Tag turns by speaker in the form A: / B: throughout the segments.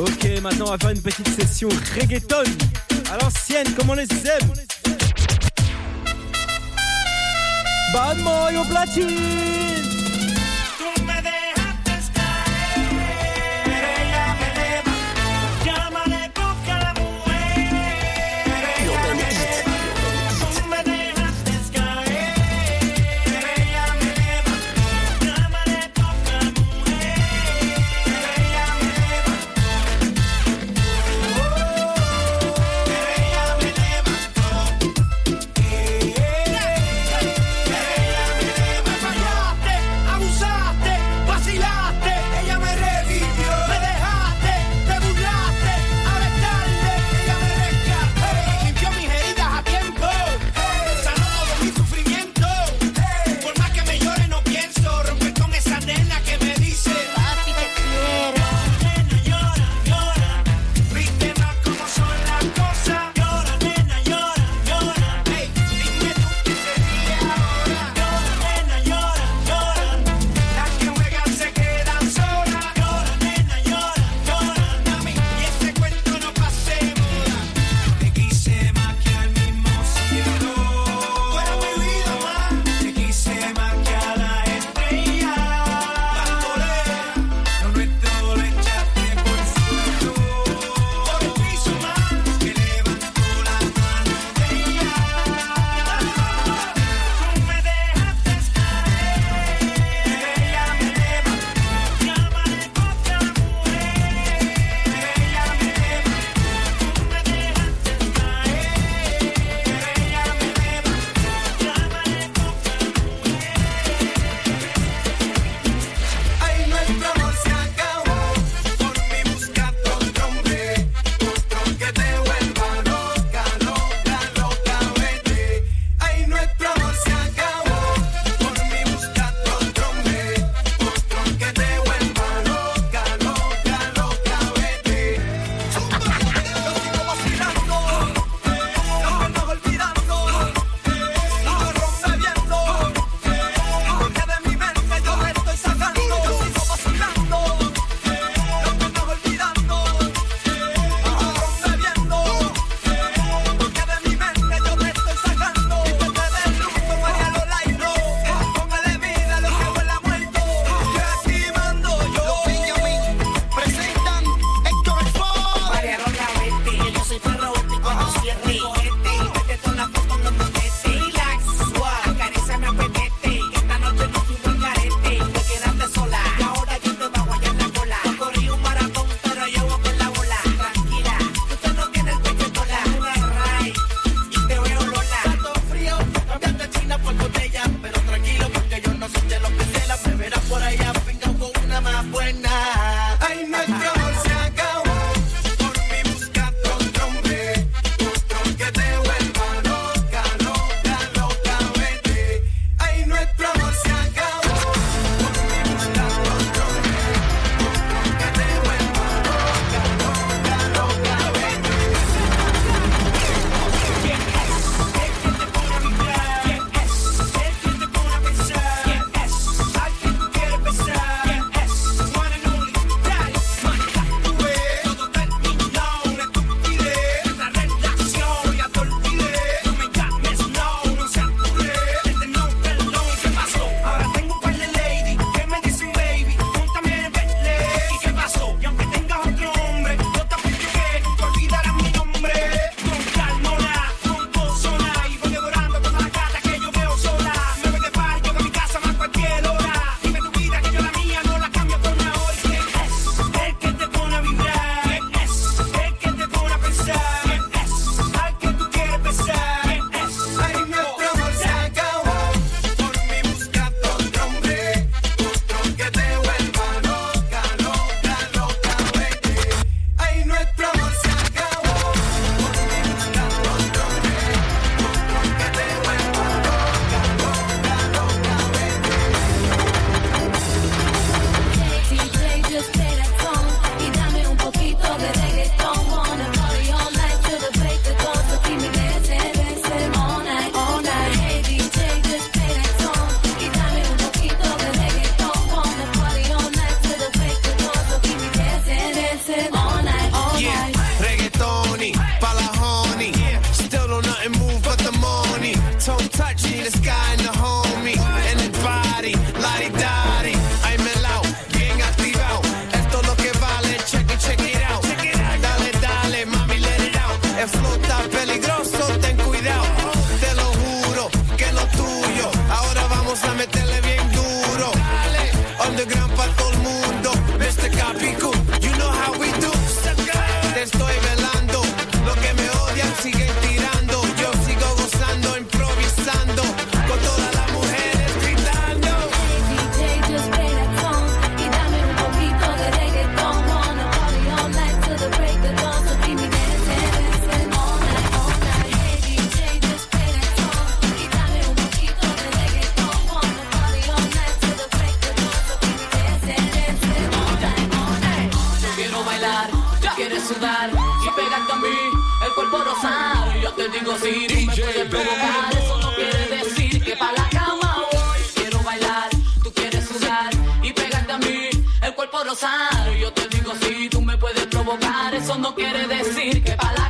A: Ok, maintenant on va faire une petite session reggaeton à l'ancienne, comme on les aime. Bad au platine.
B: Yo te digo, sí, tú me puedes provocar. Eso no quiere decir que para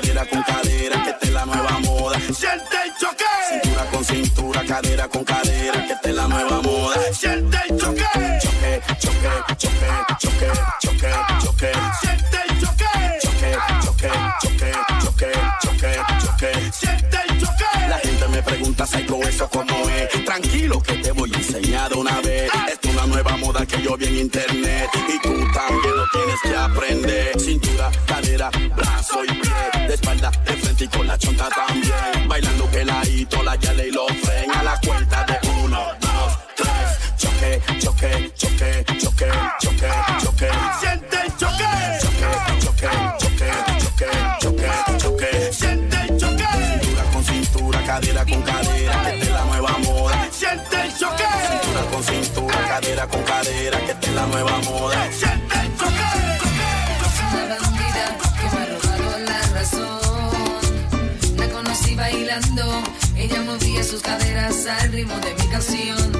C: cadera con cadera, que esta es la nueva moda.
D: Siente el choque,
C: Cintura con cintura, cadera con cadera, que esta es la nueva moda.
D: siente el choque,
C: Choque, choque, choque, choque, choque, choque,
D: siente el choque,
C: choque, choque, choque, choque, choque, choque.
D: siente el choque.
C: La gente me pregunta, Psycho, eso cómo es. Tranquilo que te voy a enseñar de una vez. Esto es una nueva moda que yo vi en internet. Y tú también lo tienes que aprender. Cintura, cadera, brazo y pie. De espalda, de frente y con la chonta también. Bailando que la hito, la yale y lo fren. A la cuenta de uno, dos, tres. Choque, choque, choque, choque, choque, choque.
D: Siente el choque,
C: Choque, choque, choque, choque, choque, choque.
D: siente el choque,
C: Cintura con cintura, cadera con cadera, que es la nueva moda.
D: siente el choque,
C: Cintura con cintura, cadera con cadera, que es la nueva moda.
D: siente
E: bailando, ella movía sus caderas al ritmo de mi canción.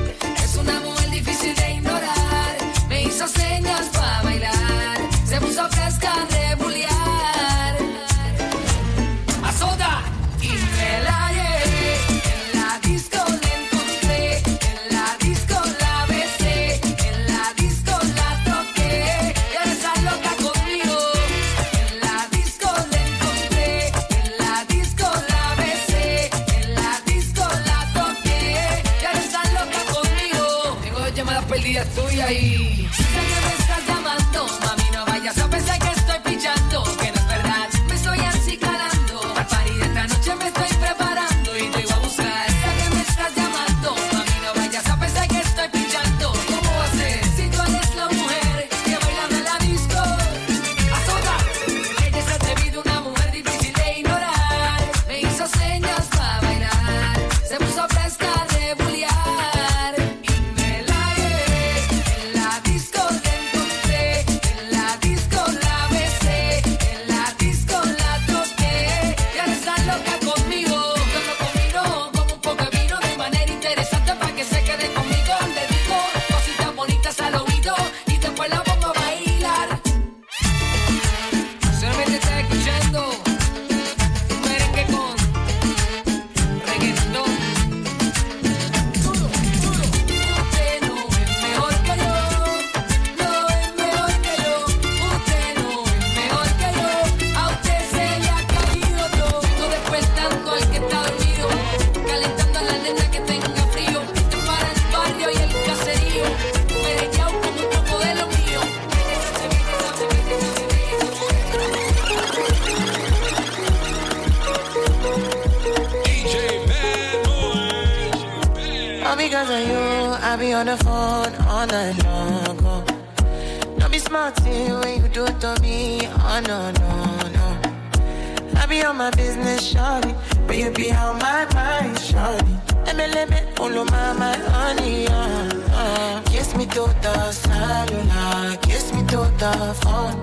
E: Es una mujer difícil de ignorar, me hizo señas para bailar, se puso fresca llamadas perdidas tuyas y sé que me estás llamando, mami no vayas a pensar que estoy pichando, que
F: be on my business, shawty. But you be on my mind, shawty. Let me, let me, follow my, my honey, uh, uh. Kiss me to the cellular. kiss me to the phone.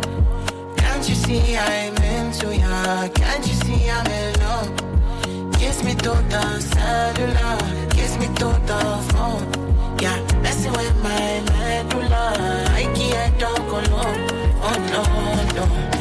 F: Can't you see I'm into ya? Can't you see I'm in love? Kiss me to the cellular, kiss me to the phone. Yeah, messing with my medulla. I can't talk alone. Oh no, no.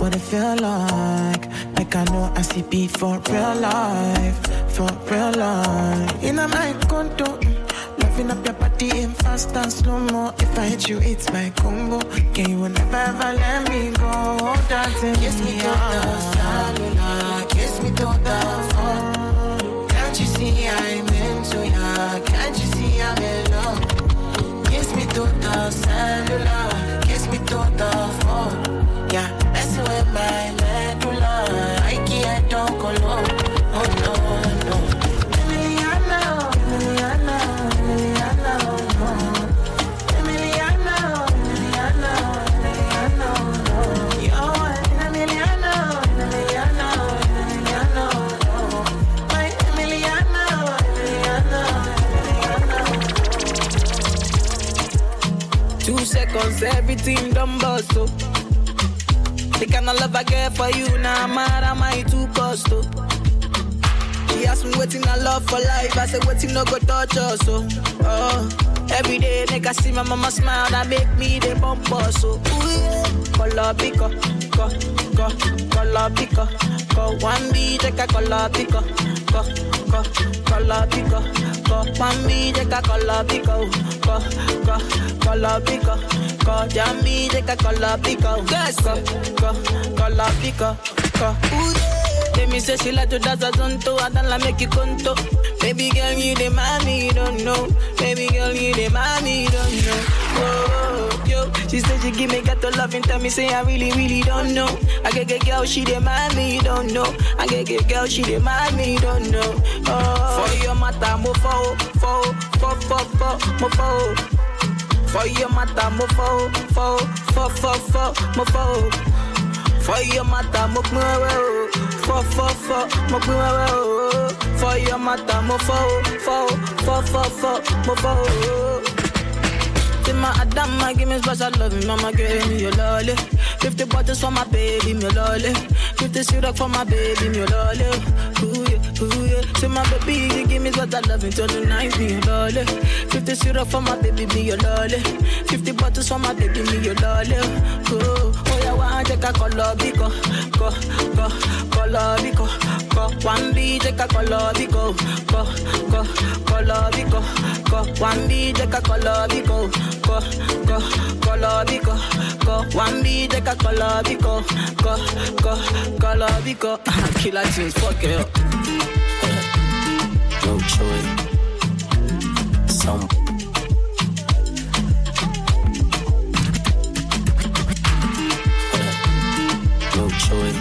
F: what it feel like. Like I know I see beat for real life, for real life. In a my condo, loving up your body in fast and slow mo. If I hit you, it's my combo. Can you never ever let me go? Dancing, kiss me to the ah. cellular,
G: everything done bust up. The kind of love I get for you now, mad am I too cost up. Oh. She asked me waiting I love for life. I said waiting no go touch us so. Oh, every day nigga see my mama smile that make me the bump us so. Ooh yeah, color pico, co, co, color pico, co one B take a color pico, co, co, color pico, co one B take a color pico, co, co, color pico, co jammy take a color pico, yes, co, co, color pico, co. Ooh me say she like to dance a zonto, I don't like make you conto. Baby girl, you the mommy, you don't know. Baby girl, you the mommy, you don't know. Oh, yo, she said she give me ghetto love and tell me say I really, really don't know. I get get girl, she the mommy, you don't know. I get get girl, she the mommy, you don't know. Oh, for your mata, mo fo, fo, fo, fo, fo, mo fo. For your mata, mo fo, fo, fo, fo, fo, mo fo. For your mata, mo pin wewe o. Fo, fo, fo, mo pin. For your mata, mo fo, fo, fo, fo, fo, mo fo. My Adama, give me special love, mama give me your lolly. 50 bottles for my baby, me lolly. 50 syrup for my baby, me lolly. Ooh yeah. Say my baby, you give me special love until the night, me your lolly. 50 syrup for my baby, me your lolly. 50 bottles for my baby, me your lolly. Ooh, oh yeah, one take a color biko, go, go, color biko, go. One B take a color biko, go, go, color biko, go. One B take a color biko, go, go, color biko, go. One B take a color biko, go, go, color biko. Killertunes, fuck it up.
H: No choice. Some no choice.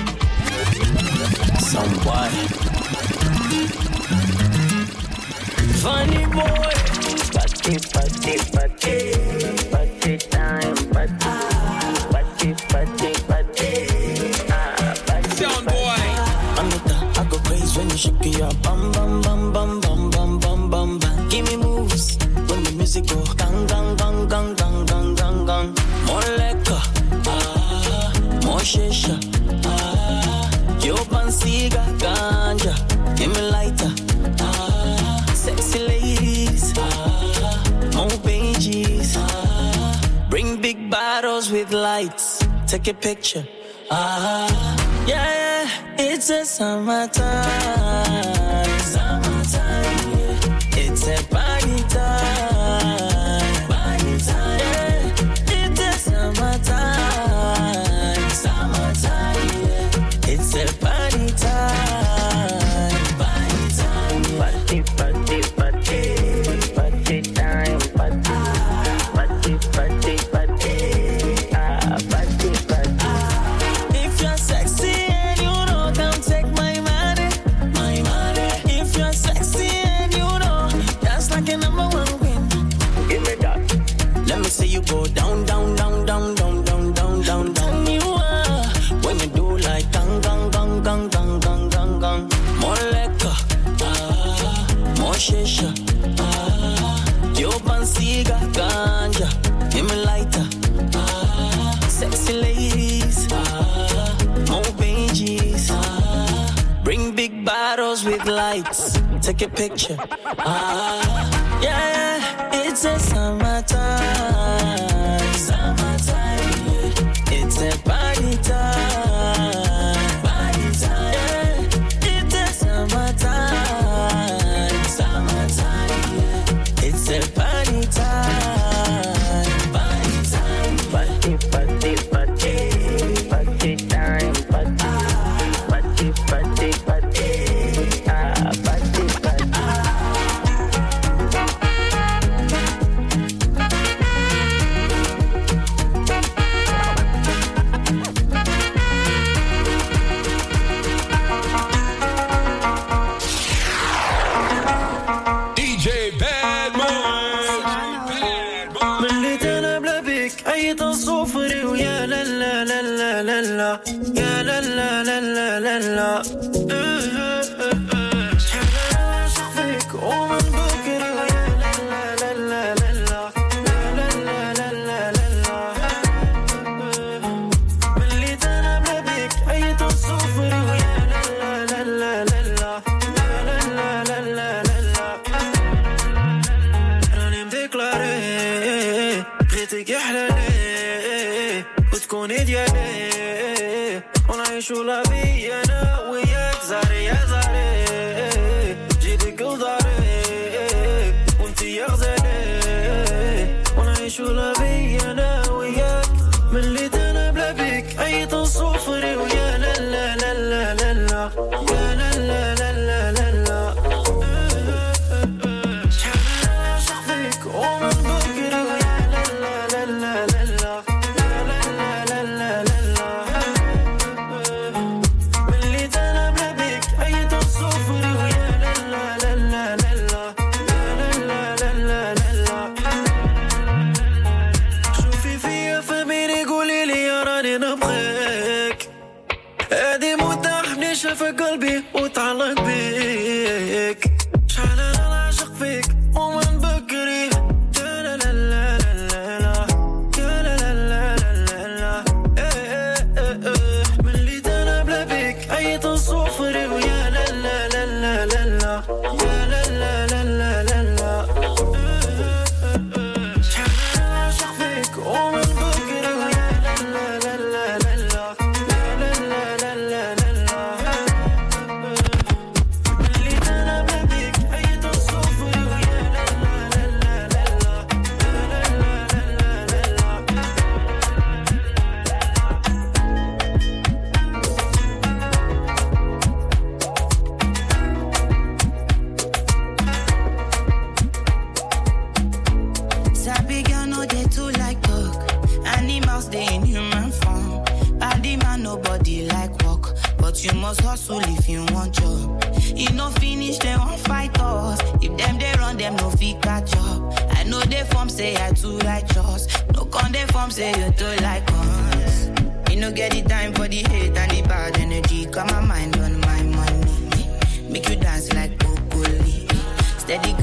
I: Funny boy. Party, party, party.
H: Take a picture, ah. Yeah, yeah, it's a summertime. Summertime, yeah. It's a party time. Party time, yeah. It's a summertime. Summertime, yeah. It's a Yeah, it's a summertime. Summertime. It's a
J: حطيت صوفري ويا لا لا لا لا لا يا لا لا لا لا لا. شو بي أنا وياك زاري يا زاري جيبك وضاري وانتي يا غزالي ونعيش لا بي أنا وياك من اللي دانا بلا بيك اي تنصوفري ويا لا لا لا لا لا, لا.
K: to like us. You no get the time for the hate and the bad energy. Got my mind on my money. Make you dance like broccoli. Steady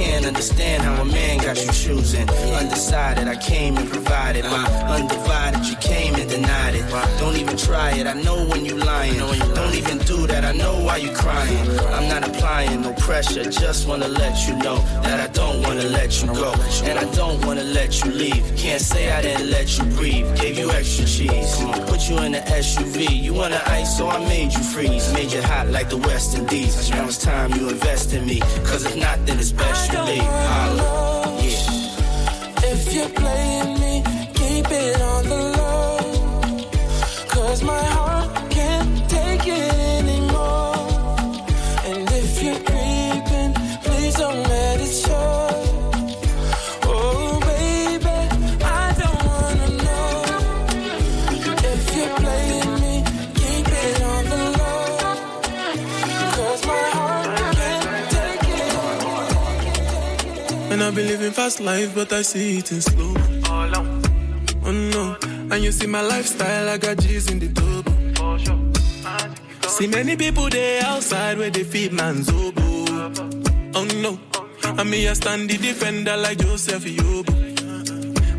L: can't
M: understand how a man got you choosing. Undecided, I came and provided. My undivided, you came and denied it. Don't even try it. I know when you lying. Don't even do that. I know why you crying. I'm not applying no pressure. Just wanna let you know that I don't wanna let you go. And I don't wanna let you leave. Can't say I didn't let you breathe. Gave you extra cheese. Put you in the SUV. You want to ice, so I made you freeze. Made you hot like the West Indies. Now it's time you invest in me. Cause if not, then it's best you. Holla. Yeah.
L: If you're playing
N: living fast life, but I see it in slow. Oh no, and you see my lifestyle, I got G's in the double. See many people there outside where they feed man's oboe. Oh no, and me I stand the defender like Joseph Yobo.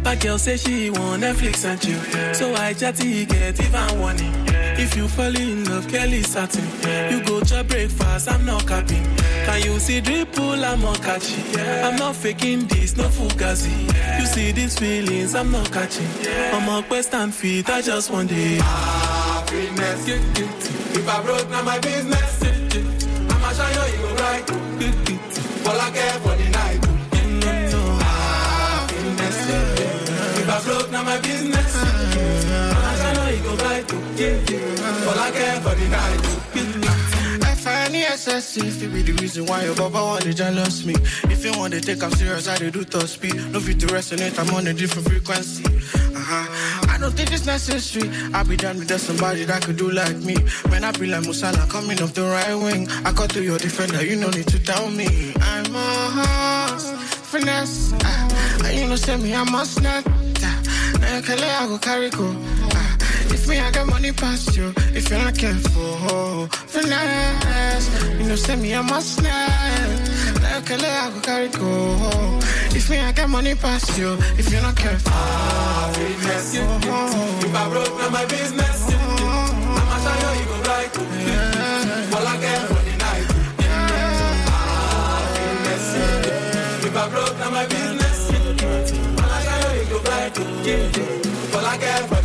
N: But girl say she want Netflix and chill, so I chatty get even warning. If you fall in love, Kelly satin. You go to breakfast, I'm not capping. Can you see dripple, I'm not catching. I'm not faking this, no fugazi. You see these feelings, I'm not catching. I'm a quest and feet, I just want the
O: happiness. If I broke, now my business. I'ma show you, you go right. All I care for the night. Happiness. If I broke, now my business. I'ma show you, you go right. All I care for the night.
P: If it be the reason why your baba want to jealous me. If you want to take I'm serious, I do top speed. No fit to resonate, I'm on a different frequency. Uh-huh. I don't think it's necessary. I be done with just somebody that could do like me. When I be like Musala coming off the right wing, I got to your defender, you no need to tell me. I'm a horse, finesse. Uh, you know, say me, I must not. Uh, now you can let I go carry go. If me, I got money past you. If you're not careful, finesse. You know, say me, I must not. Now you can let I go carry go. If me, I got money past you. If you're not careful, ah,
O: Happiness. Oh, oh, oh. If I broke, now my business. I'ma show you, you go right. All I care for the night. Happiness. If I broke, now my business. All I care, you go right. All I care for